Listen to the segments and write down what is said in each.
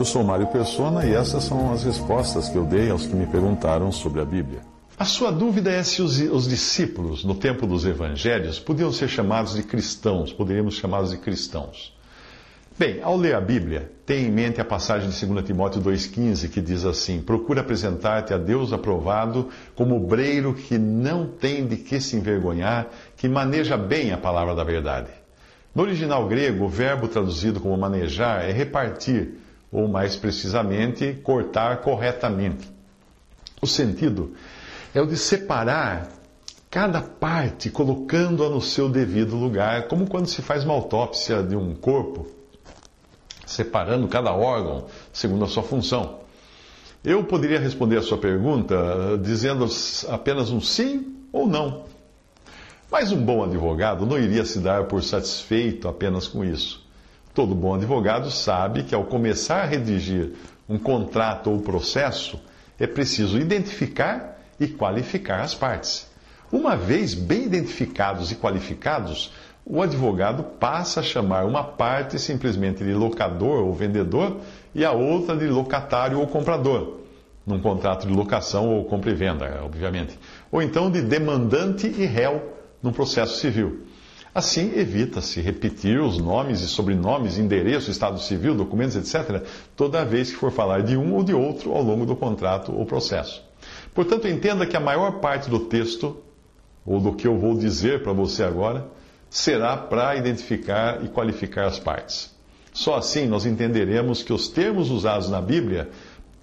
Eu sou Mário Persona e essas são as respostas que eu dei aos que me perguntaram sobre a Bíblia. A sua dúvida é se os, os discípulos, no tempo dos evangelhos, podiam ser chamados de cristãos, poderíamos chamá-los de cristãos. Bem, ao ler a Bíblia, tenha em mente a passagem de 2 Timóteo 2,15 que diz assim: Procura apresentar-te a Deus aprovado como obreiro que não tem de que se envergonhar, que maneja bem a palavra da verdade. No original grego, o verbo traduzido como manejar é repartir, ou mais precisamente, cortar corretamente. O sentido é o de separar cada parte, colocando-a no seu devido lugar, como quando se faz uma autópsia de um corpo separando cada órgão segundo a sua função. Eu poderia responder a sua pergunta dizendo apenas um sim ou não. Mas um bom advogado não iria se dar por satisfeito apenas com isso. Todo bom advogado sabe que ao começar a redigir um contrato ou processo, é preciso identificar e qualificar as partes. Uma vez bem identificados e qualificados, o advogado passa a chamar uma parte simplesmente de locador ou vendedor e a outra de locatário ou comprador, num contrato de locação ou compra e venda, obviamente. Ou então de demandante e réu num processo civil. Assim, evita-se repetir os nomes e sobrenomes, endereço, estado civil, documentos, etc., toda vez que for falar de um ou de outro ao longo do contrato ou processo. Portanto, entenda que a maior parte do texto, ou do que eu vou dizer para você agora, será para identificar e qualificar as partes. Só assim nós entenderemos que os termos usados na Bíblia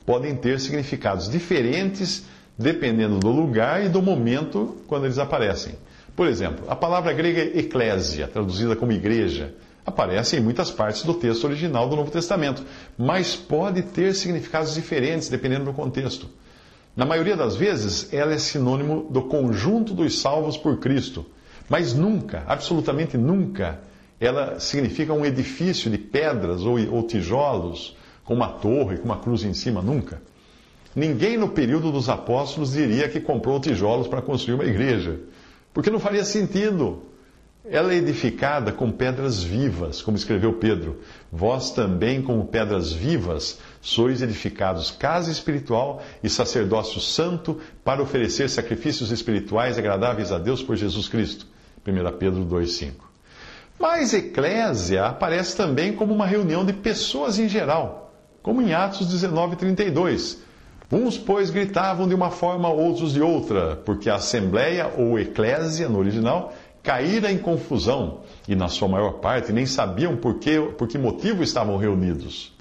podem ter significados diferentes dependendo do lugar e do momento quando eles aparecem. Por exemplo, a palavra grega eclésia, traduzida como igreja, aparece em muitas partes do texto original do Novo Testamento, mas pode ter significados diferentes dependendo do contexto. Na maioria das vezes, ela é sinônimo do conjunto dos salvos por Cristo mas nunca, absolutamente nunca, ela significa um edifício de pedras ou, ou tijolos, com uma torre, com uma cruz em cima, nunca. Ninguém no período dos apóstolos diria que comprou tijolos para construir uma igreja, porque não faria sentido. Ela é edificada com pedras vivas, como escreveu Pedro. Vós também, como pedras vivas, sois edificados casa espiritual e sacerdócio santo para oferecer sacrifícios espirituais agradáveis a Deus por Jesus Cristo. 1 Pedro 2,5. Mas eclésia aparece também como uma reunião de pessoas em geral, como em Atos 19,32. Uns, pois, gritavam de uma forma, outros de outra, porque a assembleia ou eclésia, no original, caíra em confusão, e na sua maior parte nem sabiam por que, por que motivo estavam reunidos.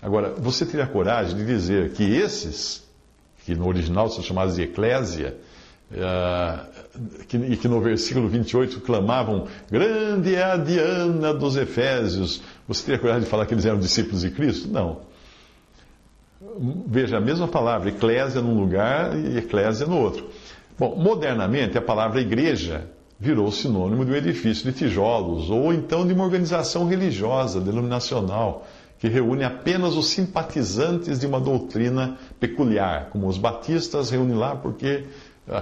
Agora, você teria coragem de dizer que esses, que no original são chamados de eclésia, uh, que, e que no versículo 28 clamavam: Grande é a Diana dos Efésios. Você teria coragem de falar que eles eram discípulos de Cristo? Não. Veja, a mesma palavra, eclésia num lugar e eclésia no outro. Bom, modernamente a palavra igreja virou sinônimo de um edifício de tijolos ou então de uma organização religiosa, denominacional, que reúne apenas os simpatizantes de uma doutrina peculiar, como os batistas reúnem lá porque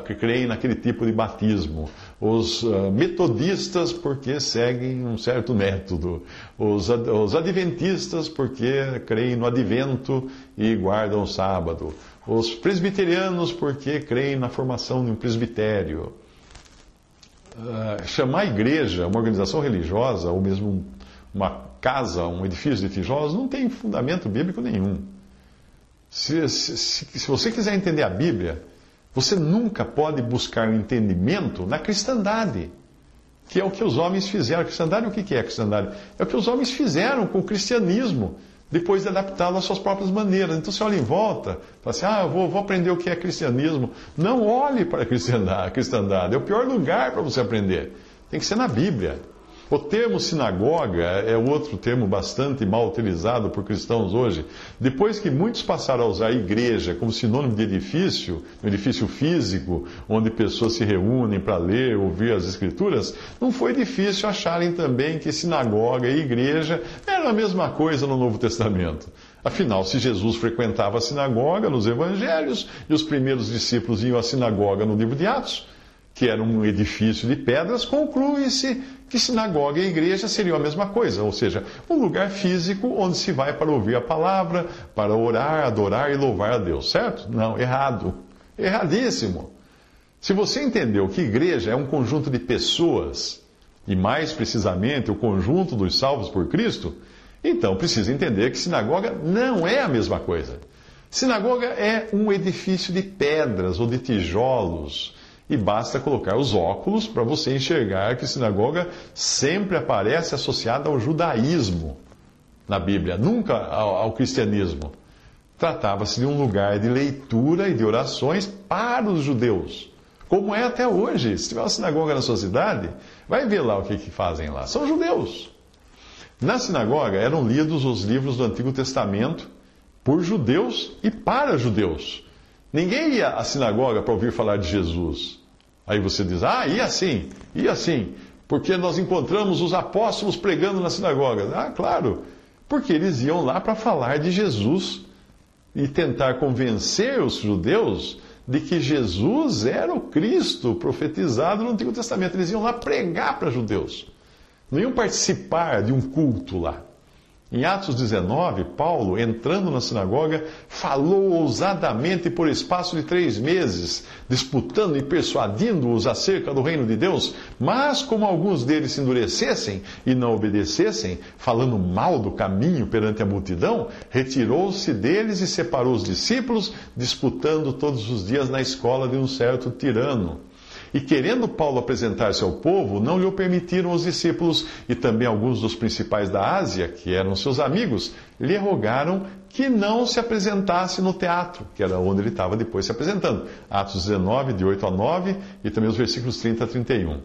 que creem naquele tipo de batismo, os uh, metodistas porque seguem um certo método, os, os adventistas porque creem no advento e guardam o sábado, os presbiterianos porque creem na formação de um presbitério. Uh, chamar a igreja, uma organização religiosa, ou mesmo uma casa, um edifício de tijolos, não tem fundamento bíblico nenhum. Se, se, se você quiser entender a Bíblia, você nunca pode buscar o um entendimento na cristandade, que é o que os homens fizeram. A cristandade, o que é a cristandade? É o que os homens fizeram com o cristianismo, depois de adaptá-lo às suas próprias maneiras. Então você olha em volta, fala assim: ah, eu vou, vou aprender o que é cristianismo. Não olhe para a cristandade, a cristandade. É o pior lugar para você aprender. Tem que ser na Bíblia. O termo sinagoga é outro termo bastante mal utilizado por cristãos hoje. Depois que muitos passaram a usar igreja como sinônimo de edifício, um edifício físico, onde pessoas se reúnem para ler, ouvir as escrituras, não foi difícil acharem também que sinagoga e igreja eram a mesma coisa no Novo Testamento. Afinal, se Jesus frequentava a sinagoga nos evangelhos e os primeiros discípulos iam à sinagoga no livro de Atos, que era um edifício de pedras, conclui-se que sinagoga e igreja seriam a mesma coisa, ou seja, um lugar físico onde se vai para ouvir a palavra, para orar, adorar e louvar a Deus, certo? Não, errado. Erradíssimo. Se você entendeu que igreja é um conjunto de pessoas, e mais precisamente o conjunto dos salvos por Cristo, então precisa entender que sinagoga não é a mesma coisa. Sinagoga é um edifício de pedras ou de tijolos e basta colocar os óculos para você enxergar que sinagoga sempre aparece associada ao judaísmo na Bíblia, nunca ao, ao cristianismo. Tratava-se de um lugar de leitura e de orações para os judeus, como é até hoje. Se tiver uma sinagoga na sua cidade, vai ver lá o que, que fazem lá. São judeus. Na sinagoga eram lidos os livros do Antigo Testamento por judeus e para judeus. Ninguém ia à sinagoga para ouvir falar de Jesus. Aí você diz, ah, e assim, e assim, porque nós encontramos os apóstolos pregando na sinagoga. Ah, claro, porque eles iam lá para falar de Jesus e tentar convencer os judeus de que Jesus era o Cristo profetizado no Antigo Testamento. Eles iam lá pregar para judeus, não iam participar de um culto lá. Em Atos 19, Paulo, entrando na sinagoga, falou ousadamente por espaço de três meses, disputando e persuadindo-os acerca do reino de Deus. Mas, como alguns deles se endurecessem e não obedecessem, falando mal do caminho perante a multidão, retirou-se deles e separou os discípulos, disputando todos os dias na escola de um certo tirano. E querendo Paulo apresentar-se ao povo, não lhe permitiram os discípulos, e também alguns dos principais da Ásia, que eram seus amigos, lhe rogaram que não se apresentasse no teatro, que era onde ele estava depois se apresentando. Atos 19, de 8 a 9, e também os versículos 30 a 31.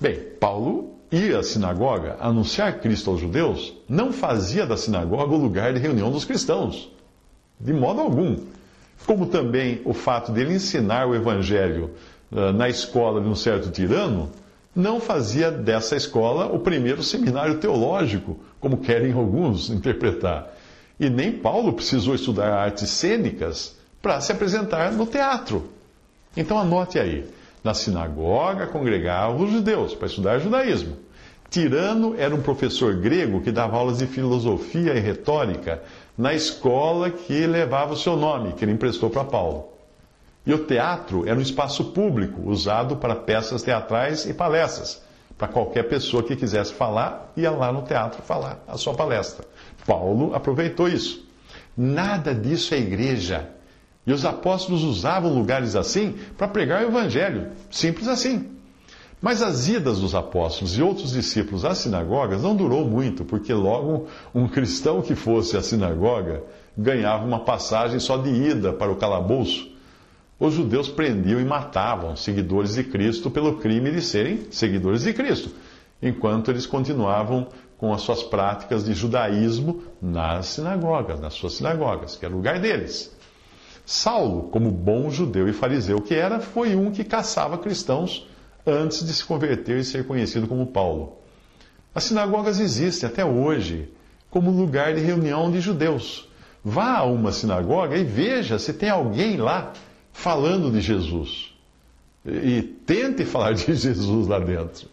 Bem, Paulo ia à sinagoga anunciar Cristo aos judeus, não fazia da sinagoga o lugar de reunião dos cristãos, de modo algum. Como também o fato dele ensinar o evangelho na escola de um certo tirano, não fazia dessa escola o primeiro seminário teológico, como querem alguns interpretar. E nem Paulo precisou estudar artes cênicas para se apresentar no teatro. Então anote aí: na sinagoga congregavam os judeus para estudar judaísmo. Tirano era um professor grego que dava aulas de filosofia e retórica na escola que levava o seu nome, que ele emprestou para Paulo. E o teatro era um espaço público usado para peças teatrais e palestras. Para qualquer pessoa que quisesse falar, ia lá no teatro falar a sua palestra. Paulo aproveitou isso. Nada disso é igreja. E os apóstolos usavam lugares assim para pregar o evangelho. Simples assim. Mas as idas dos apóstolos e outros discípulos às sinagogas não durou muito, porque logo um cristão que fosse à sinagoga ganhava uma passagem só de ida para o calabouço os judeus prendiam e matavam seguidores de Cristo pelo crime de serem seguidores de Cristo, enquanto eles continuavam com as suas práticas de judaísmo nas sinagogas, nas suas sinagogas, que era o lugar deles. Saulo, como bom judeu e fariseu que era, foi um que caçava cristãos antes de se converter e ser conhecido como Paulo. As sinagogas existem até hoje como lugar de reunião de judeus. Vá a uma sinagoga e veja se tem alguém lá falando de Jesus. E tente falar de Jesus lá dentro.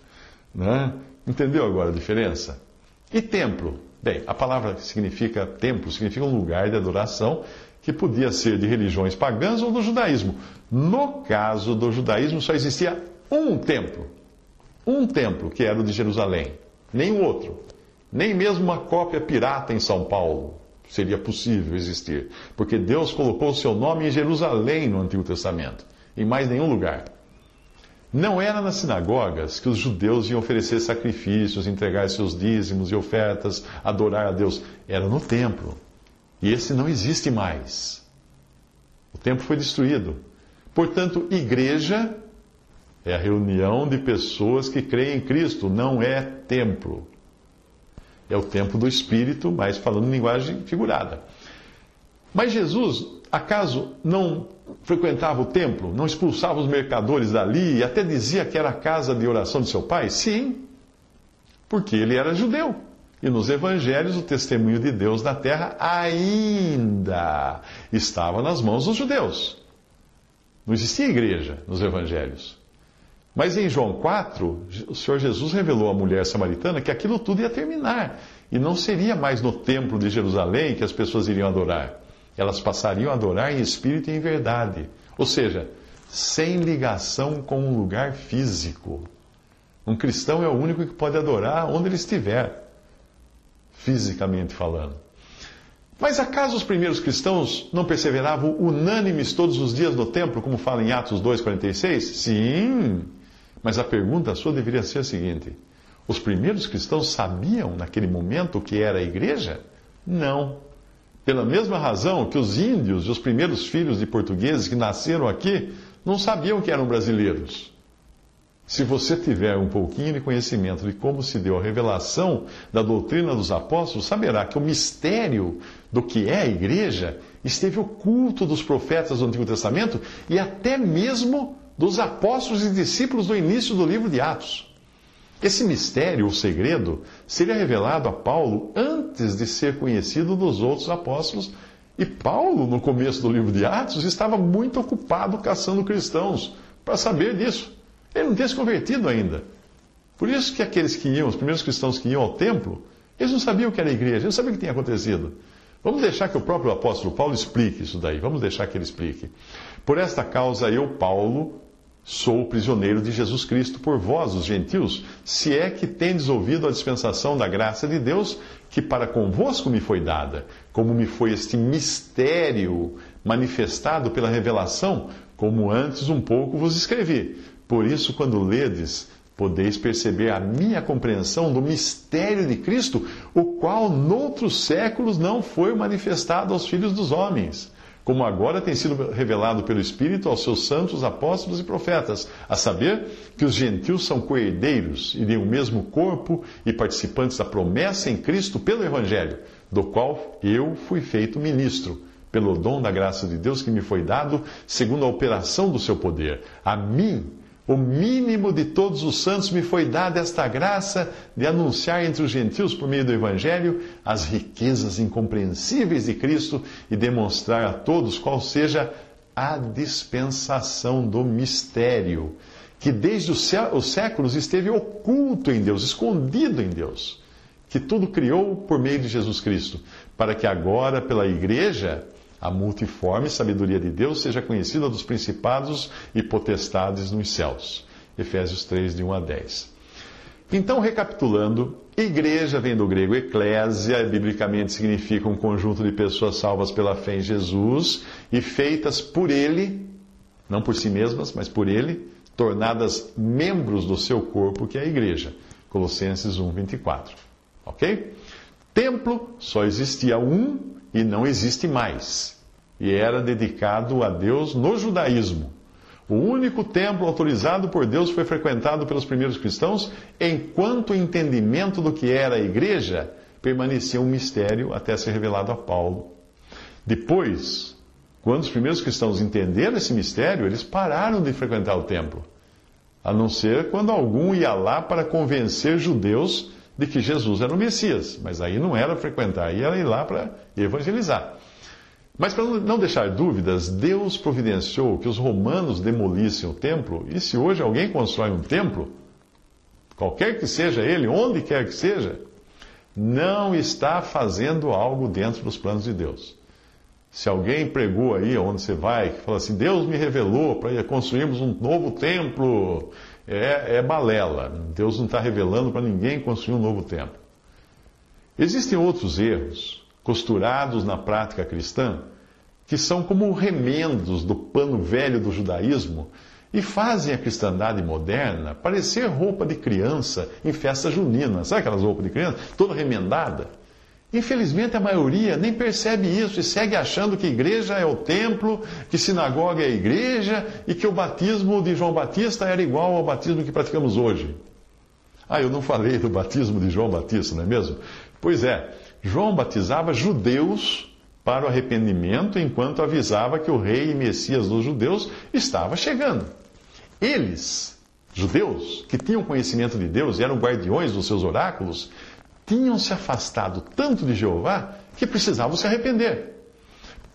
Né? Entendeu agora a diferença? E templo? Bem, a palavra significa templo significa um lugar de adoração que podia ser de religiões pagãs ou do judaísmo. No caso do judaísmo, só existia um templo. Um templo, que era o de Jerusalém. Nem outro. Nem mesmo uma cópia pirata em São Paulo seria possível existir. Porque Deus colocou o seu nome em Jerusalém no Antigo Testamento, em mais nenhum lugar. Não era nas sinagogas que os judeus iam oferecer sacrifícios, entregar seus dízimos e ofertas, adorar a Deus. Era no templo. E esse não existe mais. O templo foi destruído. Portanto, igreja É a reunião de pessoas que creem em Cristo, não é templo. É o templo do Espírito, mas falando em linguagem figurada. Mas Jesus, acaso não frequentava o templo, não expulsava os mercadores dali e até dizia que era a casa de oração de seu pai? Sim, porque ele era judeu. E nos evangelhos, o testemunho de Deus na terra ainda estava nas mãos dos judeus. Não existia igreja nos evangelhos. Mas em João 4, o Senhor Jesus revelou à mulher samaritana que aquilo tudo ia terminar. E não seria mais no templo de Jerusalém que as pessoas iriam adorar. Elas passariam a adorar em espírito e em verdade. Ou seja, sem ligação com um lugar físico. Um cristão é o único que pode adorar onde ele estiver fisicamente falando. Mas acaso os primeiros cristãos não perseveravam unânimes todos os dias no templo, como fala em Atos 2,46? Sim, mas a pergunta sua deveria ser a seguinte: os primeiros cristãos sabiam naquele momento o que era a igreja? Não. Pela mesma razão que os índios e os primeiros filhos de portugueses que nasceram aqui não sabiam que eram brasileiros. Se você tiver um pouquinho de conhecimento de como se deu a revelação da doutrina dos apóstolos, saberá que o mistério do que é a igreja esteve oculto dos profetas do Antigo Testamento e até mesmo dos apóstolos e discípulos do início do livro de Atos. Esse mistério, o segredo, seria revelado a Paulo antes de ser conhecido dos outros apóstolos. E Paulo, no começo do livro de Atos, estava muito ocupado caçando cristãos para saber disso. Ele não tinha se convertido ainda. Por isso que aqueles que iam, os primeiros cristãos que iam ao templo, eles não sabiam o que era a igreja, eles não sabiam o que tinha acontecido. Vamos deixar que o próprio apóstolo Paulo explique isso daí. Vamos deixar que ele explique. Por esta causa, eu, Paulo, sou prisioneiro de Jesus Cristo por vós, os gentios, se é que tendes ouvido a dispensação da graça de Deus, que para convosco me foi dada, como me foi este mistério manifestado pela revelação, como antes um pouco vos escrevi. Por isso, quando ledes, podeis perceber a minha compreensão do mistério de Cristo, o qual noutros séculos não foi manifestado aos filhos dos homens, como agora tem sido revelado pelo Espírito aos seus santos apóstolos e profetas, a saber que os gentios são coerdeiros e de um mesmo corpo e participantes da promessa em Cristo pelo Evangelho, do qual eu fui feito ministro pelo dom da graça de Deus que me foi dado, segundo a operação do seu poder. A mim, o mínimo de todos os santos me foi dada esta graça de anunciar entre os gentios, por meio do Evangelho, as riquezas incompreensíveis de Cristo e demonstrar a todos qual seja a dispensação do mistério, que desde os séculos esteve oculto em Deus, escondido em Deus, que tudo criou por meio de Jesus Cristo, para que agora, pela Igreja, a multiforme sabedoria de Deus seja conhecida dos principados e potestades nos céus. Efésios 3, de 1 a 10. Então, recapitulando, igreja vem do grego eclésia, biblicamente significa um conjunto de pessoas salvas pela fé em Jesus e feitas por Ele, não por si mesmas, mas por Ele, tornadas membros do seu corpo, que é a igreja. Colossenses 1, 24. Ok? Templo, só existia um e não existe mais. E era dedicado a Deus no judaísmo. O único templo autorizado por Deus foi frequentado pelos primeiros cristãos, enquanto o entendimento do que era a igreja permanecia um mistério até ser revelado a Paulo. Depois, quando os primeiros cristãos entenderam esse mistério, eles pararam de frequentar o templo. A não ser quando algum ia lá para convencer judeus de que Jesus era o Messias, mas aí não era frequentar, aí era ir lá para evangelizar. Mas para não deixar dúvidas, Deus providenciou que os romanos demolissem o templo, e se hoje alguém constrói um templo, qualquer que seja ele, onde quer que seja, não está fazendo algo dentro dos planos de Deus. Se alguém pregou aí onde você vai, que fala assim, Deus me revelou para construirmos um novo templo, é, é balela. Deus não está revelando para ninguém construir um novo templo. Existem outros erros costurados na prática cristã que são como remendos do pano velho do judaísmo e fazem a cristandade moderna parecer roupa de criança em festa junina. Sabe aquelas roupas de criança? Toda remendada. Infelizmente, a maioria nem percebe isso e segue achando que igreja é o templo, que sinagoga é a igreja e que o batismo de João Batista era igual ao batismo que praticamos hoje. Ah, eu não falei do batismo de João Batista, não é mesmo? Pois é, João batizava judeus para o arrependimento enquanto avisava que o rei e Messias dos judeus estava chegando. Eles, judeus, que tinham conhecimento de Deus e eram guardiões dos seus oráculos, tinham se afastado tanto de Jeová que precisavam se arrepender.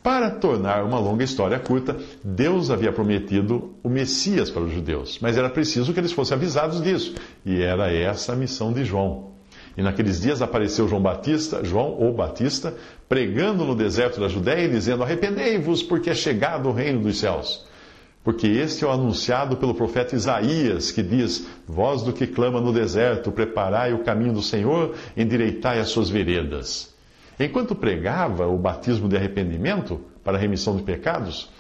Para tornar uma longa história curta, Deus havia prometido o Messias para os judeus, mas era preciso que eles fossem avisados disso, e era essa a missão de João. E naqueles dias apareceu João Batista, João ou Batista, pregando no deserto da Judéia e dizendo: Arrependei-vos, porque é chegado o reino dos céus. Porque este é o anunciado pelo profeta Isaías, que diz: Voz do que clama no deserto, preparai o caminho do Senhor, endireitai as suas veredas. Enquanto pregava o batismo de arrependimento para a remissão de pecados,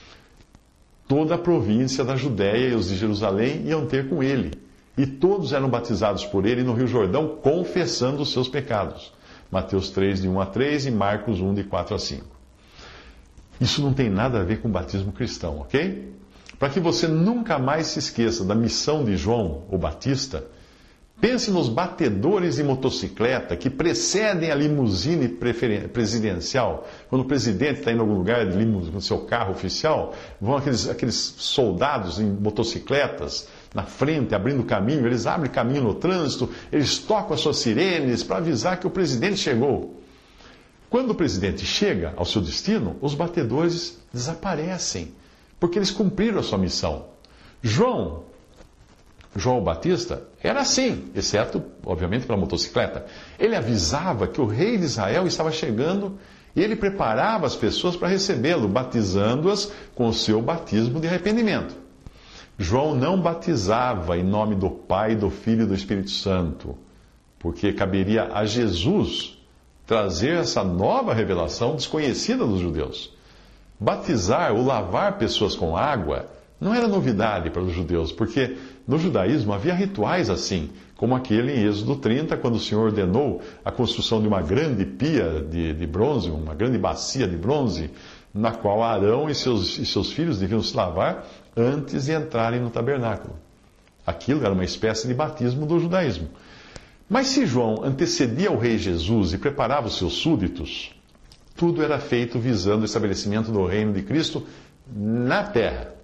toda a província da Judéia e os de Jerusalém iam ter com ele. E todos eram batizados por ele no Rio Jordão, confessando os seus pecados. Mateus 3, de 1 a 3 e Marcos 1, de 4 a 5. Isso não tem nada a ver com batismo cristão, ok? Para que você nunca mais se esqueça da missão de João, o Batista, pense nos batedores de motocicleta que precedem a limusine presidencial. Quando o presidente está em algum lugar no seu carro oficial, vão aqueles, aqueles soldados em motocicletas na frente, abrindo caminho, eles abrem caminho no trânsito, eles tocam as suas sirenes para avisar que o presidente chegou. Quando o presidente chega ao seu destino, os batedores desaparecem porque eles cumpriram a sua missão. João, João Batista, era assim, exceto, obviamente, pela motocicleta. Ele avisava que o rei de Israel estava chegando e ele preparava as pessoas para recebê-lo, batizando-as com o seu batismo de arrependimento. João não batizava em nome do Pai, do Filho e do Espírito Santo, porque caberia a Jesus trazer essa nova revelação desconhecida dos judeus. Batizar ou lavar pessoas com água não era novidade para os judeus, porque no judaísmo havia rituais assim, como aquele em Êxodo 30, quando o Senhor ordenou a construção de uma grande pia de, de bronze, uma grande bacia de bronze, na qual Arão e seus, e seus filhos deviam se lavar antes de entrarem no tabernáculo. Aquilo era uma espécie de batismo do judaísmo. Mas se João antecedia o rei Jesus e preparava os seus súditos, tudo era feito visando o estabelecimento do reino de Cristo na terra.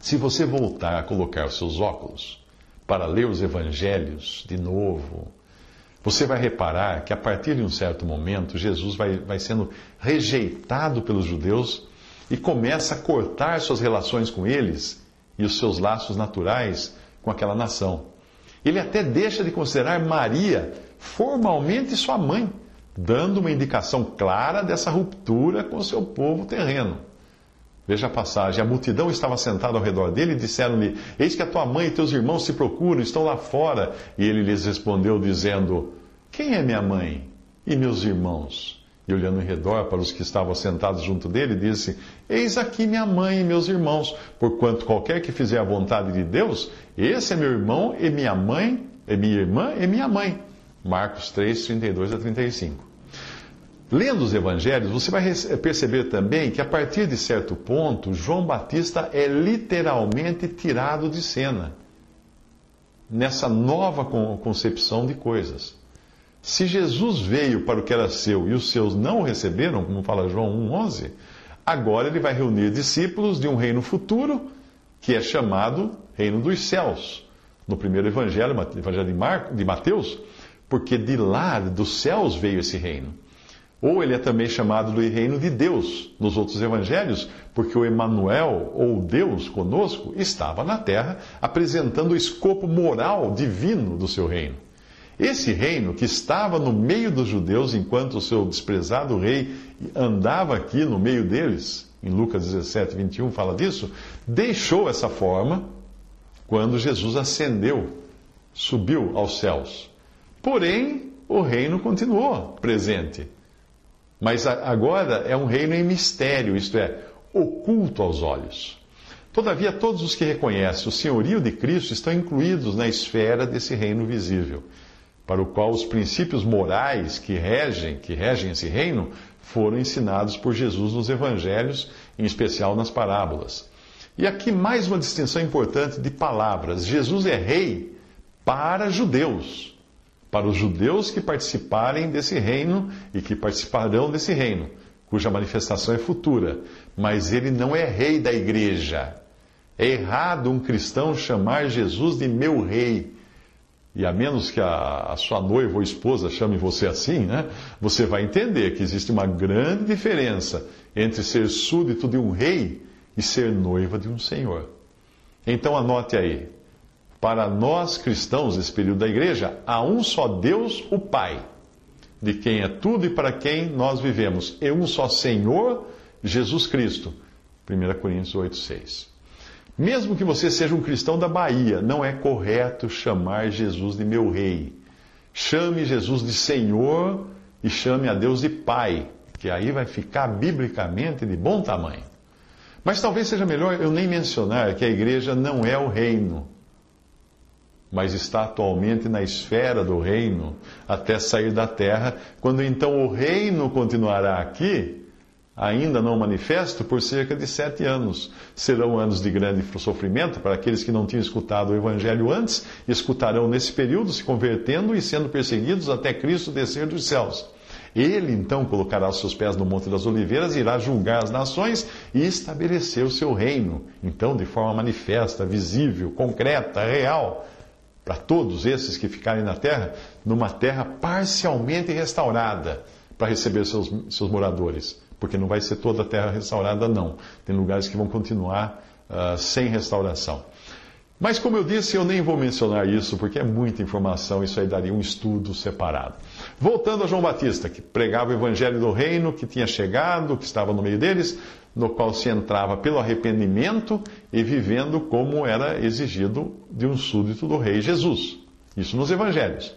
Se você voltar a colocar os seus óculos para ler os evangelhos de novo, você vai reparar que a partir de um certo momento, Jesus vai, vai sendo rejeitado pelos judeus e começa a cortar suas relações com eles e os seus laços naturais com aquela nação. Ele até deixa de considerar Maria formalmente sua mãe dando uma indicação clara dessa ruptura com o seu povo terreno. Veja a passagem: a multidão estava sentada ao redor dele e disseram-lhe: Eis que a tua mãe e teus irmãos se procuram, estão lá fora. E ele lhes respondeu, dizendo: Quem é minha mãe e meus irmãos? E olhando em redor para os que estavam sentados junto dele, disse: Eis aqui minha mãe e meus irmãos, porquanto qualquer que fizer a vontade de Deus, esse é meu irmão e minha mãe, e minha irmã e minha mãe. Marcos 3, 32 a 35. Lendo os evangelhos, você vai perceber também que a partir de certo ponto, João Batista é literalmente tirado de cena nessa nova concepção de coisas. Se Jesus veio para o que era seu e os seus não o receberam, como fala João 1,11, agora ele vai reunir discípulos de um reino futuro que é chamado Reino dos Céus. No primeiro evangelho, evangelho de, Mar, de Mateus, porque de lá, dos céus, veio esse reino. Ou ele é também chamado do reino de Deus nos outros evangelhos, porque o Emanuel, ou Deus conosco, estava na terra apresentando o escopo moral divino do seu reino. Esse reino, que estava no meio dos judeus enquanto o seu desprezado rei andava aqui no meio deles, em Lucas 17, 21 fala disso, deixou essa forma quando Jesus ascendeu, subiu aos céus. Porém, o reino continuou presente. Mas agora é um reino em mistério, isto é, oculto aos olhos. Todavia, todos os que reconhecem o senhorio de Cristo estão incluídos na esfera desse reino visível. para o qual os princípios morais que regem, que regem esse reino foram ensinados por Jesus nos evangelhos, em especial nas parábolas. E aqui mais uma distinção importante de palavras. Jesus é rei para judeus, para os judeus que participarem desse reino e que participarão desse reino, cuja manifestação é futura, mas ele não é rei da igreja. É errado um cristão chamar Jesus de meu rei. E a menos que a, a, sua noiva ou esposa chame você assim, né? Você vai entender que existe uma grande diferença entre ser súdito de um rei e ser noiva de um senhor. Então anote aí. Para nós cristãos desse período da igreja, há um só Deus, o Pai, de quem é tudo e para quem nós vivemos, e um só Senhor, Jesus Cristo. 1 Coríntios 8, 6. Mesmo que você seja um cristão da Bahia, não é correto chamar Jesus de meu rei. Chame Jesus de Senhor e chame a Deus de Pai, que aí vai ficar biblicamente de bom tamanho. Mas talvez seja melhor eu nem mencionar que a igreja não é o reino, mas está atualmente na esfera do reino até sair da terra, quando então o reino continuará aqui ainda não manifesto por cerca de sete anos. Serão anos de grande sofrimento para aqueles que não tinham escutado o Evangelho antes, escutarão nesse período, se convertendo e sendo perseguidos até Cristo descer dos céus. Ele então colocará os seus pés no Monte das Oliveiras, irá julgar as nações e estabelecer o seu reino. Então, de forma manifesta, visível, concreta, real, para todos esses que ficarem na terra, numa terra parcialmente restaurada para receber seus, seus moradores porque não vai ser toda a terra restaurada, não. Tem lugares que vão continuar uh, sem restauração. Mas, como eu disse, eu nem vou mencionar isso, porque é muita informação, isso aí daria um estudo separado. Voltando a João Batista, que pregava o evangelho do reino, que tinha chegado, que estava no meio deles, no qual se entrava pelo arrependimento e vivendo como era exigido de um súdito do rei Jesus. Isso nos evangelhos.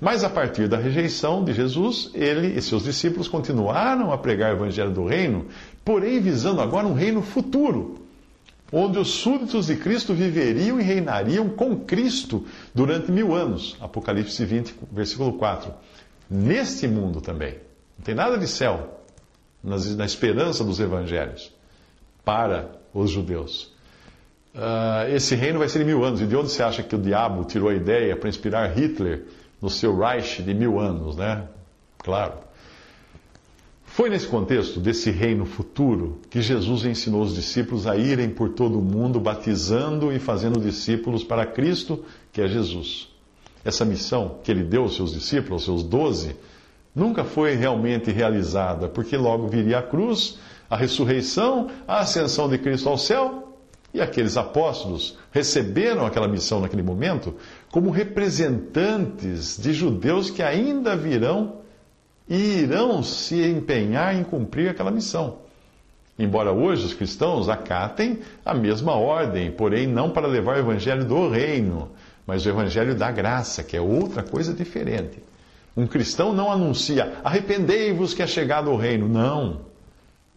Mas a partir da rejeição de Jesus, ele e seus discípulos continuaram a pregar o evangelho do reino, porém visando agora um reino futuro, onde os súditos de Cristo viveriam e reinariam com Cristo durante mil anos. Apocalipse 20, versículo 4. Neste mundo também. Não tem nada de céu na esperança dos evangelhos para os judeus. Uh, esse reino vai ser de mil anos. E de onde você acha que o diabo tirou a ideia para inspirar Hitler no seu Reich de mil anos, né? Claro. Foi nesse contexto desse reino futuro que Jesus ensinou os discípulos a irem por todo o mundo batizando e fazendo discípulos para Cristo, que é Jesus. Essa missão que ele deu aos seus discípulos, aos seus doze, nunca foi realmente realizada, porque logo viria a cruz, a ressurreição, a ascensão de Cristo ao céu e aqueles apóstolos receberam aquela missão naquele momento como representantes de judeus que ainda virão e irão se empenhar em cumprir aquela missão. Embora hoje os cristãos acatem a mesma ordem, porém não para levar o evangelho do reino, mas o evangelho da graça, que é outra coisa diferente. Um cristão não anuncia arrependei-vos que é chegado o reino. Não.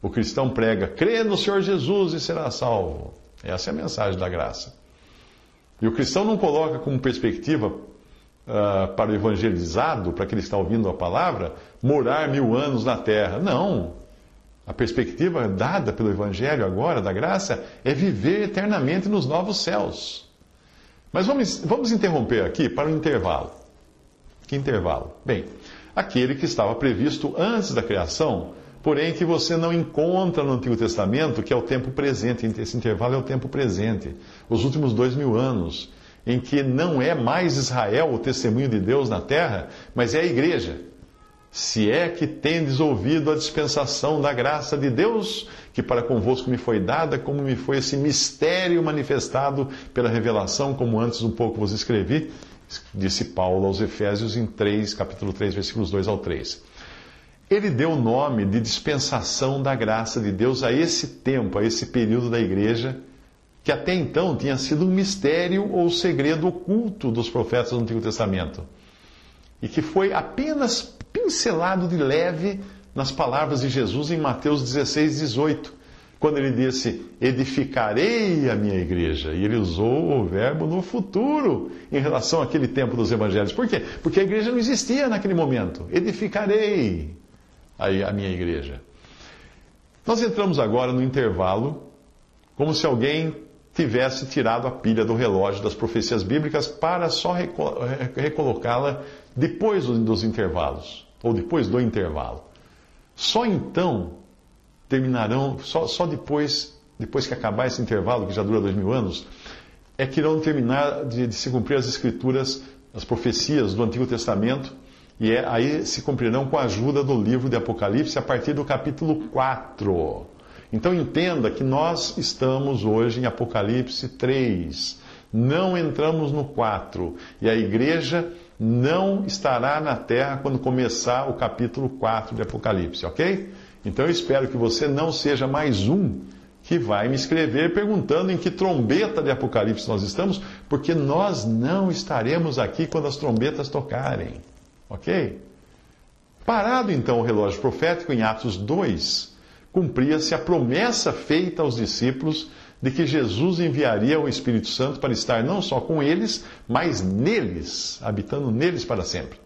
O cristão prega, crê no Senhor Jesus e será salvo. Essa é a mensagem da graça. E o cristão não coloca como perspectiva uh, para o evangelizado, para aquele que está ouvindo a palavra, morar mil anos na terra. Não. A perspectiva dada pelo Evangelho agora, da graça, é viver eternamente nos novos céus. Mas vamos, vamos interromper aqui para um intervalo. Que intervalo? Bem, aquele que estava previsto antes da criação porém que você não encontra no Antigo Testamento, que é o tempo presente. Esse intervalo é o tempo presente. Os últimos dois mil anos, em que não é mais Israel o testemunho de Deus na terra, mas é a igreja. Se é que tendes ouvido a dispensação da graça de Deus, que para convosco me foi dada, como me foi esse mistério manifestado pela revelação, como antes um pouco vos escrevi, disse Paulo aos Efésios em 3, capítulo 3, versículos 2 ao 3. Ele deu o nome de dispensação da graça de Deus a esse tempo, a esse período da igreja, que até então tinha sido um mistério ou segredo oculto dos profetas do Antigo Testamento, e que foi apenas pincelado de leve nas palavras de Jesus em Mateus 16, 18, quando ele disse: Edificarei a minha igreja. E ele usou o verbo no futuro em relação àquele tempo dos evangelhos. Por quê? Porque a igreja não existia naquele momento. Edificarei a minha igreja. Nós entramos agora no intervalo, como se alguém tivesse tirado a pilha do relógio das profecias bíblicas para só recolocá-la depois dos intervalos, ou depois do intervalo. Só então terminarão, só, só depois, depois que acabar esse intervalo, que já dura dois mil anos, é que irão terminar de, de se cumprir as escrituras, as profecias do Antigo Testamento, e é, aí se cumprirão com a ajuda do livro de Apocalipse a partir do capítulo 4. Então entenda que nós estamos hoje em Apocalipse 3. Não entramos no 4. E a igreja não estará na terra quando começar o capítulo 4 de Apocalipse, ok? Então eu espero que você não seja mais um que vai me escrever perguntando em que trombeta de Apocalipse nós estamos, porque nós não estaremos aqui quando as trombetas tocarem, ok? Parado então o relógio profético em Atos 2, cumpria-se a promessa feita aos discípulos de que Jesus enviaria o Espírito Santo para estar não só com eles, mas neles, habitando neles para sempre.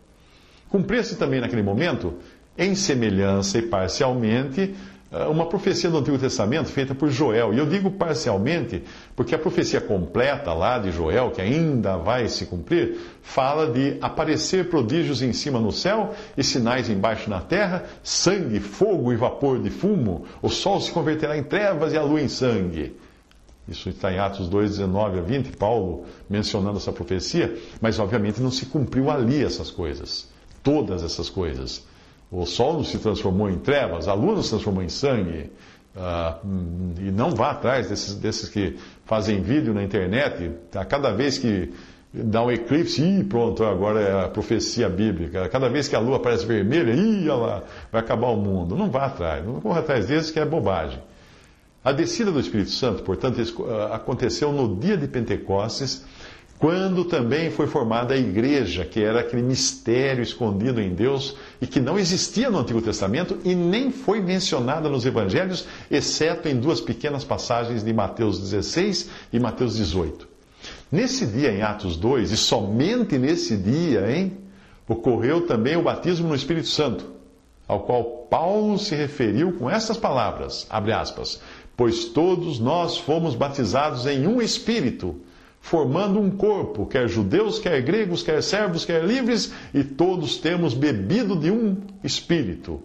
Cumpria-se também naquele momento, em semelhança e parcialmente, ah, uma profecia do Antigo Testamento feita por Joel. E eu digo parcialmente porque a profecia completa lá de Joel, que ainda vai se cumprir, fala de aparecer prodígios em cima no céu e sinais embaixo na terra, sangue, fogo e vapor de fumo. O sol se converterá em trevas e a lua em sangue. Isso está em Atos 2, 19 a 20, Paulo mencionando essa profecia, mas obviamente não se cumpriu ali essas coisas, todas essas coisas. O sol não se transformou em trevas, a lua não se transformou em sangue. Uh, e não vá atrás desses, desses que fazem vídeo na internet. A cada vez que dá um eclipse, ih, pronto, agora é a profecia bíblica. Cada vez que a lua aparece vermelha, ih, lá, vai acabar o mundo. Não vá atrás, não corra atrás desses que é bobagem. A descida do Espírito Santo, portanto, ah, aconteceu no dia de Pentecostes quando também foi formada a igreja, que era aquele mistério escondido em Deus e que não existia no Antigo Testamento e nem foi mencionada nos evangelhos, exceto em duas pequenas passagens de Mateus 16 e Mateus 18. Nesse dia, em Atos 2, e somente nesse dia, hein, ocorreu também o batismo no Espírito Santo, ao qual Paulo se referiu com estas palavras, abre aspas, pois todos nós fomos batizados em um Espírito, formando um corpo, quer judeus, quer gregos, quer servos, quer livres, e todos temos bebido de um espírito.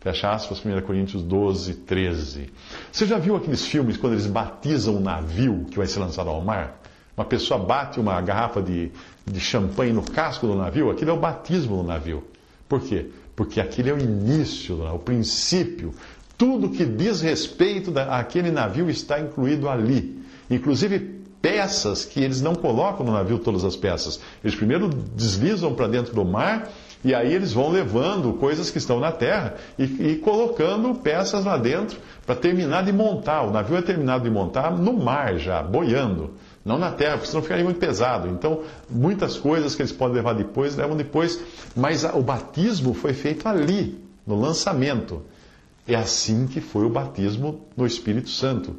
Fecha aspas, 1 Coríntios 12, 13. Você já viu aqueles filmes quando eles batizam um navio que vai ser lançado ao mar? Uma pessoa bate uma garrafa de, de champanhe no casco do navio, aquilo é o batismo do navio. Por quê? Porque aquele é o início, o princípio. Tudo que diz respeito àquele navio está incluído ali. Inclusive peças que eles não colocam no navio todas as peças. Eles primeiro deslizam para dentro do mar e aí eles vão levando coisas que estão na terra e, e colocando peças lá dentro para terminar de montar. O navio é terminado de montar no mar já, boiando. Não na terra, porque senão ficaria muito pesado. Então, muitas coisas que eles podem levar depois, levam depois. Mas o batismo foi feito ali, no lançamento. É assim que foi o batismo no Espírito Santo,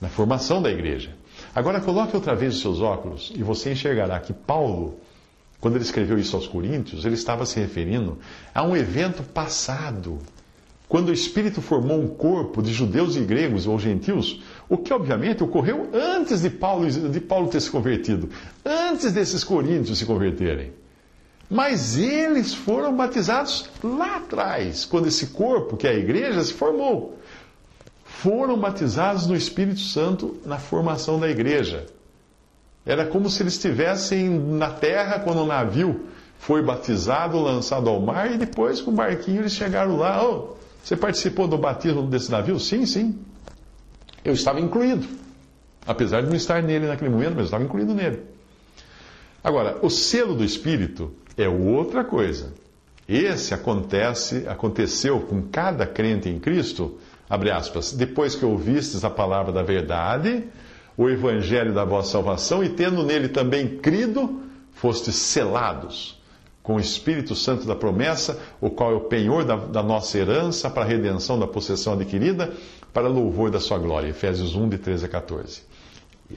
na formação da igreja. Agora coloque outra vez os seus óculos e você enxergará que Paulo, quando ele escreveu isso aos Coríntios, ele estava se referindo a um evento passado, quando o Espírito formou um corpo de judeus e gregos ou gentios, o que obviamente ocorreu antes de Paulo, de Paulo ter se convertido, antes desses coríntios se converterem. Mas eles foram batizados lá atrás, quando esse corpo, que é a igreja, se formou foram batizados no Espírito Santo na formação da igreja. Era como se eles estivessem na terra quando o navio foi batizado, lançado ao mar, e depois com o barquinho eles chegaram lá. Oh, você participou do batismo desse navio? Sim, sim. Eu estava incluído. Apesar de não estar nele naquele momento, mas eu estava incluído nele. Agora, o selo do Espírito é outra coisa. Esse acontece, aconteceu com cada crente em Cristo abre aspas, depois que ouvistes a palavra da verdade, o evangelho da vossa salvação, e tendo nele também crido, fostes selados com o Espírito Santo da promessa, o qual é o penhor da, da nossa herança para a redenção da possessão adquirida, para louvor da sua glória. Efésios 1, de 13 a 14.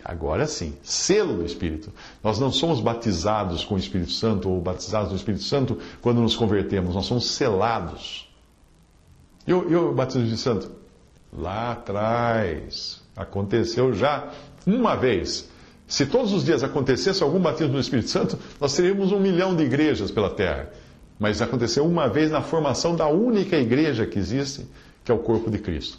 Agora sim, selo do Espírito. Nós não somos batizados com o Espírito Santo ou batizados no Espírito Santo quando nos convertemos, nós somos selados. E o, batismo Espírito Santo? Lá atrás. Aconteceu já uma vez. Se todos os dias acontecesse algum batismo do Espírito Santo, nós teríamos um milhão de igrejas pela terra. Mas aconteceu uma vez na formação da única igreja que existe, que é o corpo de Cristo.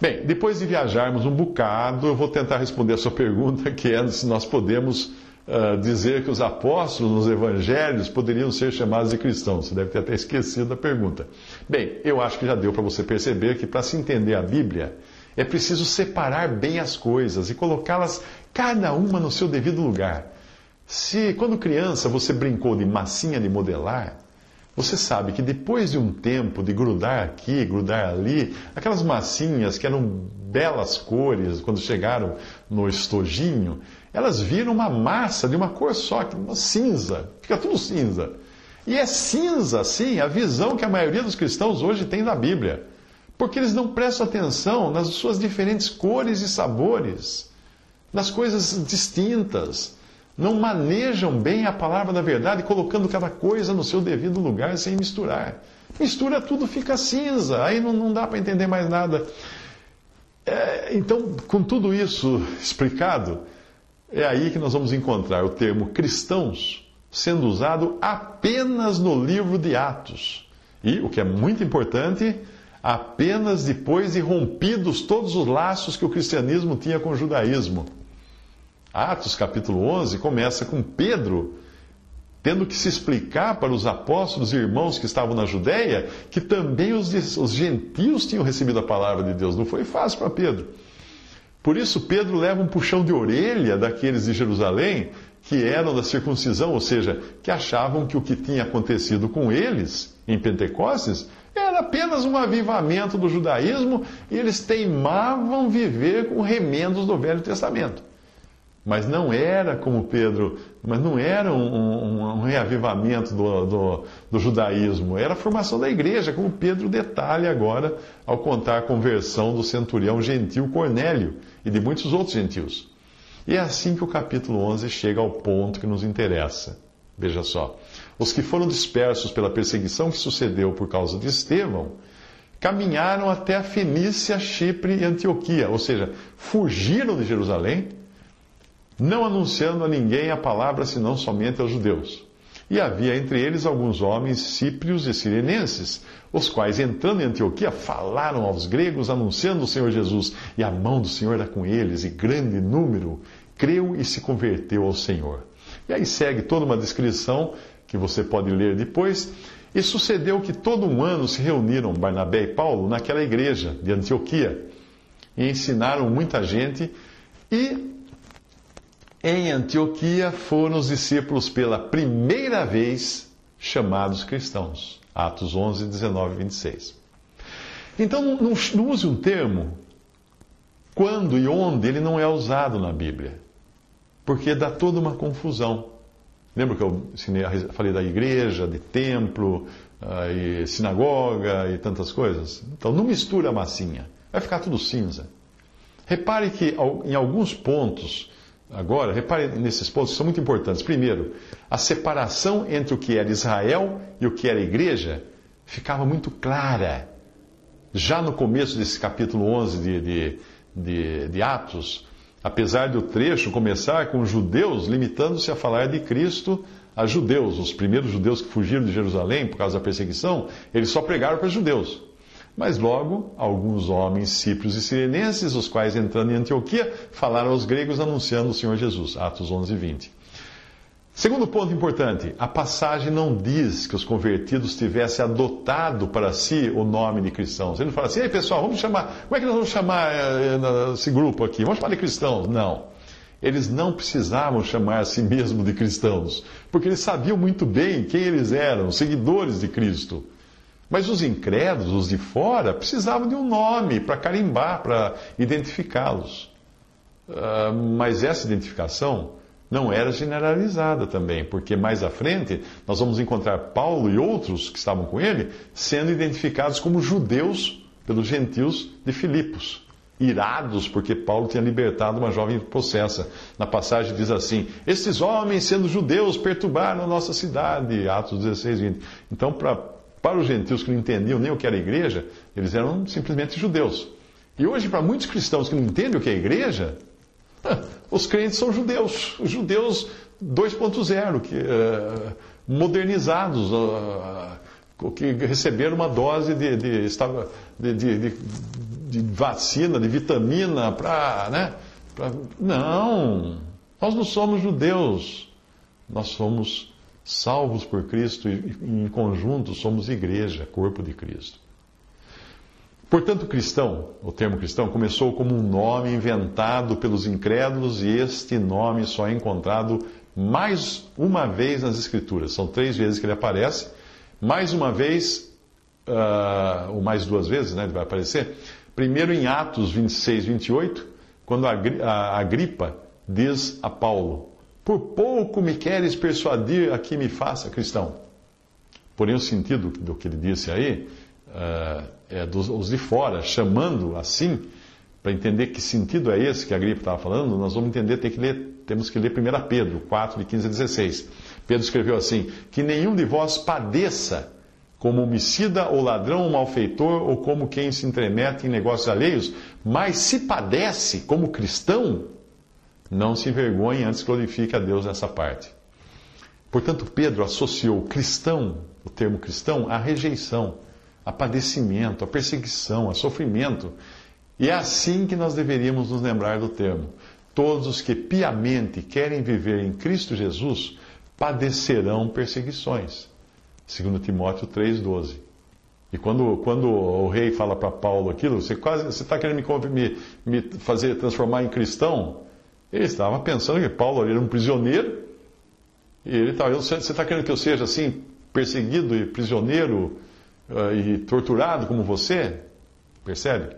Bem, depois de viajarmos um bocado, eu vou tentar responder a sua pergunta, que é se nós podemos uh, dizer que os apóstolos nos evangelhos poderiam ser chamados de cristãos. Você deve ter até esquecido da pergunta. Bem, eu acho que já deu para você perceber que para se entender a Bíblia, é preciso separar bem as coisas e colocá-las cada uma no seu devido lugar. Se quando criança você brincou de massinha de modelar, você sabe que depois de um tempo de grudar aqui, grudar ali, aquelas massinhas que eram belas cores quando chegaram no estojinho, elas viram uma massa de uma cor só, uma cinza. Fica tudo cinza. E é cinza, sim, a visão que a maioria dos cristãos hoje tem da Bíblia. Porque eles não prestam atenção nas suas diferentes cores e sabores, nas coisas distintas não manejam bem a palavra da verdade, colocando cada coisa no seu devido lugar sem misturar. Mistura tudo, fica cinza, aí não, não dá para entender mais nada. É, então, com tudo isso explicado, é aí que nós vamos encontrar o termo cristãos sendo usado apenas no livro de Atos. E, o que é muito importante, apenas depois de rompidos todos os laços que o cristianismo tinha com o judaísmo. Atos capítulo 11 começa com Pedro tendo que se explicar para os apóstolos e irmãos que estavam na Judéia que também os, os gentios tinham recebido a palavra de Deus. Não foi fácil para Pedro. Por isso, Pedro leva um puxão de orelha daqueles de Jerusalém que eram da circuncisão, ou seja, que achavam que o que tinha acontecido com eles em Pentecostes era apenas um avivamento do judaísmo e eles teimavam viver com remendos do Velho Testamento. Mas não era como Pedro, mas não era um, um, um reavivamento do, do, do, judaísmo, era a formação da igreja, como Pedro detalha agora ao contar a conversão do centurião gentil Cornélio e de muitos outros gentios. E é assim que o capítulo 11 chega ao ponto que nos interessa. Veja só: os que foram dispersos pela perseguição que sucedeu por causa de Estevão caminharam até a Fenícia, Chipre e Antioquia, ou seja, fugiram de Jerusalém não anunciando a ninguém a palavra senão somente aos judeus. E havia entre eles alguns homens síprios e sirenenses, os quais, entrando em Antioquia, falaram aos gregos, anunciando o Senhor Jesus. E a mão do Senhor era com eles, e grande número creu e se converteu ao Senhor. E aí segue toda uma descrição que você pode ler depois. E sucedeu que todo um ano se reuniram Barnabé e Paulo naquela igreja de Antioquia e ensinaram muita gente e em Antioquia foram os discípulos pela primeira vez chamados cristãos. Atos 11, 19 e 26. Então, não, não use um termo quando e onde ele não é usado na Bíblia, porque dá toda uma confusão. Lembra que eu falei da igreja, de templo, ah, e sinagoga e tantas coisas? Então, não mistura a massinha, vai ficar tudo cinza. Repare que em alguns pontos agora, repare nesses pontos, são muito importantes. Primeiro, a separação entre o que era Israel e o que era igreja ficava muito clara. Já no começo desse capítulo 11 de, de, de, de Atos, apesar do trecho começar com judeus limitando-se a falar de Cristo a judeus, os primeiros judeus que fugiram de Jerusalém por causa da perseguição, eles só pregaram para judeus. Mas logo, alguns homens cíprios e sirenenses, os quais entrando em Antioquia, falaram aos gregos anunciando o Senhor Jesus. Atos 11, 20. Segundo ponto importante, a passagem não diz que os convertidos tivessem adotado para si o nome de cristãos. Ele não fala assim, ei pessoal, vamos chamar, como é que nós vamos chamar eh, esse grupo aqui? Vamos chamar de cristãos? Não. Eles não precisavam chamar a si mesmo de cristãos, porque eles sabiam muito bem quem eles eram, seguidores de Cristo. Mas os incrédulos, os de fora, precisavam de um nome para carimbar, para identificá-los. Uh, mas essa identificação não era generalizada também, porque mais à frente nós vamos encontrar Paulo e outros que estavam com ele sendo identificados como judeus pelos gentios de Filipos, irados porque Paulo tinha libertado uma jovem possessa. Na passagem diz assim: Estes homens, sendo judeus, perturbaram a nossa cidade. Atos 16, 20. Então, pra, para os gentios que não entendiam nem o que era igreja, eles eram simplesmente judeus. E hoje, para muitos cristãos que não entendem o que é igreja, os crentes são judeus, os judeus 2.0, que uh, modernizados, que receberam uma dose de, de, de, de, vacina, de vitamina para, né? Não, nós não somos judeus, nós somos salvos por Cristo e em conjunto somos igreja, corpo de Cristo. Portanto, cristão, o termo cristão, começou como um nome inventado pelos incrédulos e este nome só é encontrado mais uma vez nas Escrituras. São três vezes que ele aparece. Mais uma vez, uh, ou mais duas vezes, né, ele vai aparecer. Primeiro em Atos 26, 28, quando a, a Agripa diz a Paulo: Por pouco me queres persuadir a que me faça cristão. Porém, o sentido do que ele disse aí uh, é, dos, os de fora, chamando assim, para entender que sentido é esse que a gripe estava falando, nós vamos entender, tem que ler, temos que ler 1 Pedro 4, de 15 a 16. Pedro escreveu assim: Que nenhum de vós padeça como homicida ou ladrão ou malfeitor ou como quem se entremete em negócios alheios, mas se padece como cristão, não se envergonhe, antes glorifique a Deus nessa parte. Portanto, Pedro associou cristão, o termo cristão, à rejeição a padecimento, a perseguição, a sofrimento. E é assim que nós deveríamos nos lembrar do termo. Todos os que piamente querem viver em Cristo Jesus padecerão perseguições. Segundo Timóteo 3,12. E quando, quando o rei fala para Paulo aquilo, você quase você está querendo me, me, me, fazer transformar em cristão? Ele estava pensando que Paulo era um prisioneiro. E ele estava, você está querendo que eu seja assim, perseguido e prisioneiro? uh, e torturado como você? Percebe?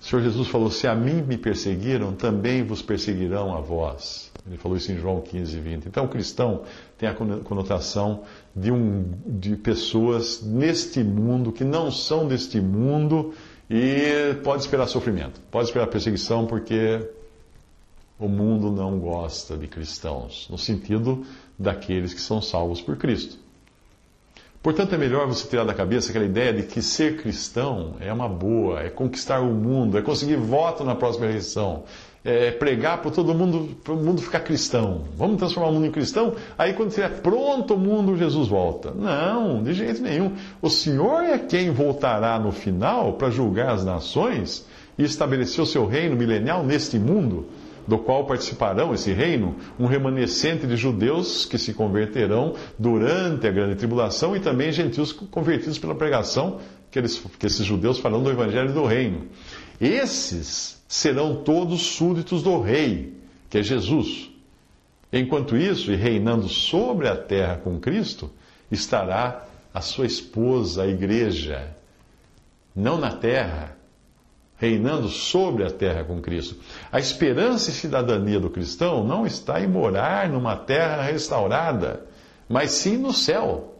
O Senhor Jesus falou: Se a mim me perseguiram, também vos perseguirão a vós. Ele falou isso em João 15, 20. Então, o cristão tem a conotação de, um, de pessoas neste mundo que não são deste mundo e pode esperar sofrimento, pode esperar perseguição, porque o mundo não gosta de cristãos, no sentido daqueles que são salvos por Cristo. Portanto, é melhor você tirar da cabeça aquela ideia de que ser cristão é uma boa, é conquistar o mundo, é conseguir voto na próxima eleição, é pregar para todo mundo, para o mundo ficar cristão. Vamos transformar o mundo em cristão? Aí, quando estiver pronto o mundo, Jesus volta. Não, de jeito nenhum. O Senhor é quem voltará no final para julgar as nações e estabelecer o seu reino milenial neste mundo do qual participarão esse reino um remanescente de judeus que se converterão durante a grande tribulação e também gentios convertidos pela pregação que, eles, que esses judeus farão do evangelho do reino. Esses serão todos súditos do rei, que é Jesus. Enquanto isso, e reinando sobre a terra com Cristo, estará a sua esposa, a igreja, não na terra, reinando sobre a terra com Cristo. A esperança e cidadania do cristão não está em morar numa terra restaurada, mas sim no céu.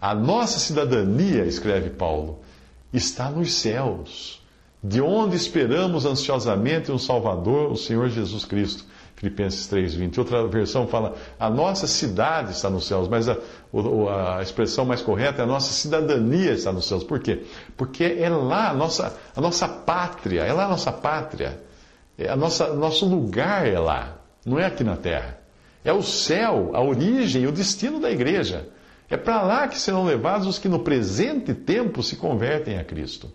A nossa cidadania, escreve Paulo, está nos céus, de onde esperamos ansiosamente um Salvador, o Senhor Jesus Cristo. Filipenses 3,20. Outra versão fala, a nossa cidade está nos céus, mas a, a, expressão mais correta é a nossa cidadania está nos céus. Por quê? Porque é lá a nossa, a nossa pátria, é lá a nossa pátria. É a nossa, nosso lugar é lá, não é aqui na terra. É o céu, a origem, o destino da igreja. É para lá que serão levados os que no presente tempo se convertem a Cristo.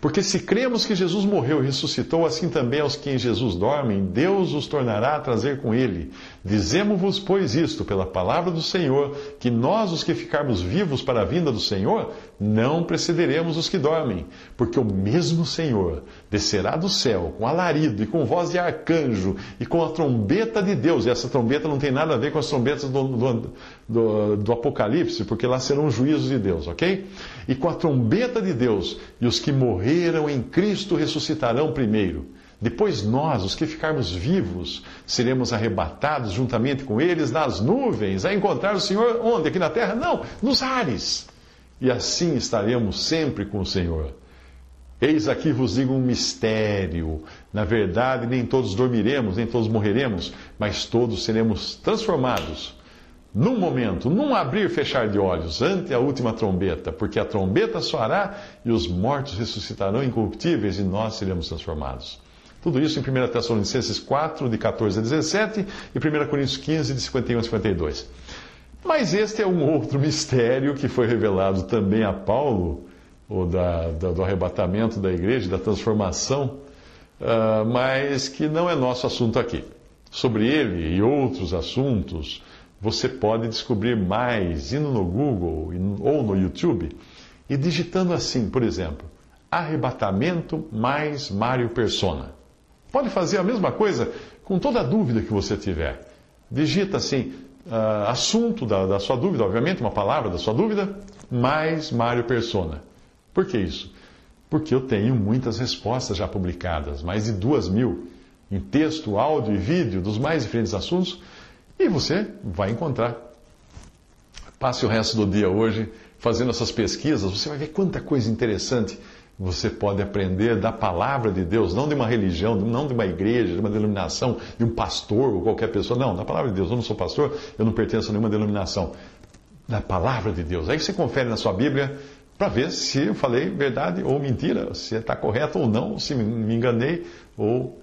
Porque se cremos que Jesus morreu e ressuscitou, assim também aos que em Jesus dormem, Deus os tornará a trazer com ele. Dizemos-vos, pois, isto, pela palavra do Senhor, que nós, os que ficarmos vivos para a vinda do Senhor, não precederemos os que dormem. Porque o mesmo Senhor descerá do céu com alarido e com voz de arcanjo e com a trombeta de Deus. E essa trombeta não tem nada a ver com as trombetas do, do, do, do Apocalipse, porque lá serão juízos de Deus, ok? E com a trombeta de Deus, e os que morreram em Cristo ressuscitarão primeiro. Depois nós, os que ficarmos vivos, seremos arrebatados juntamente com eles nas nuvens, a encontrar o Senhor onde? Aqui na terra? Não, nos ares. E assim estaremos sempre com o Senhor. Eis aqui vos digo um mistério. Na verdade, nem todos dormiremos, nem todos morreremos, mas todos seremos transformados num momento, num abrir e fechar de olhos, ante a última trombeta, porque a trombeta soará e os mortos ressuscitarão incorruptíveis e nós seremos transformados. Tudo isso em 1 Tessalonicenses 4, de 14 a 17, e 1 Coríntios 15, de 51 a 52. Mas este é um outro mistério que foi revelado também a Paulo, ou da, da, do arrebatamento da igreja, da transformação, uh, mas que não é nosso assunto aqui. Sobre ele e outros assuntos, você pode descobrir mais indo no Google ou no YouTube e digitando assim, por exemplo, arrebatamento mais Mário Persona. Pode fazer a mesma coisa com toda dúvida que você tiver. Digita assim, uh, assunto da, da, sua dúvida, obviamente, uma palavra da sua dúvida, mais Mário Persona. Por que isso? Porque eu tenho muitas respostas já publicadas, mais de duas mil, em texto, áudio e vídeo dos mais diferentes assuntos, e você vai encontrar. Passe o resto do dia hoje fazendo essas pesquisas, você vai ver quanta coisa interessante você pode aprender da palavra de Deus, não de uma religião, não de uma igreja, de uma denominação, de um pastor ou qualquer pessoa. Não, da palavra de Deus. Eu não sou pastor, eu não pertenço a nenhuma denominação. Da palavra de Deus. Aí você confere na sua Bíblia para ver se eu falei verdade ou mentira, se está correto ou não, se me enganei, ou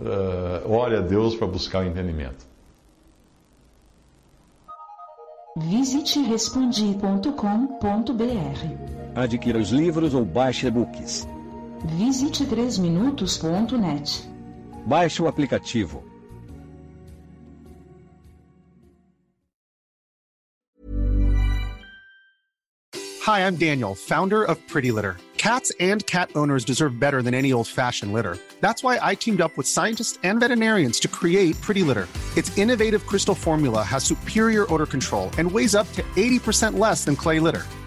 uh, a Deus para buscar o entendimento. Visite respondi.com.br. Adquira os livros ou baixe e-books. Visite 3minutos.net. Baixe o aplicativo. Hi, I'm Daniel, founder of Pretty Litter. Cats and cat owners deserve better than any old-fashioned litter. That's why I teamed up with scientists and veterinarians to create Pretty Litter. Its innovative crystal formula has superior odor control and weighs up to 80% less than clay litter.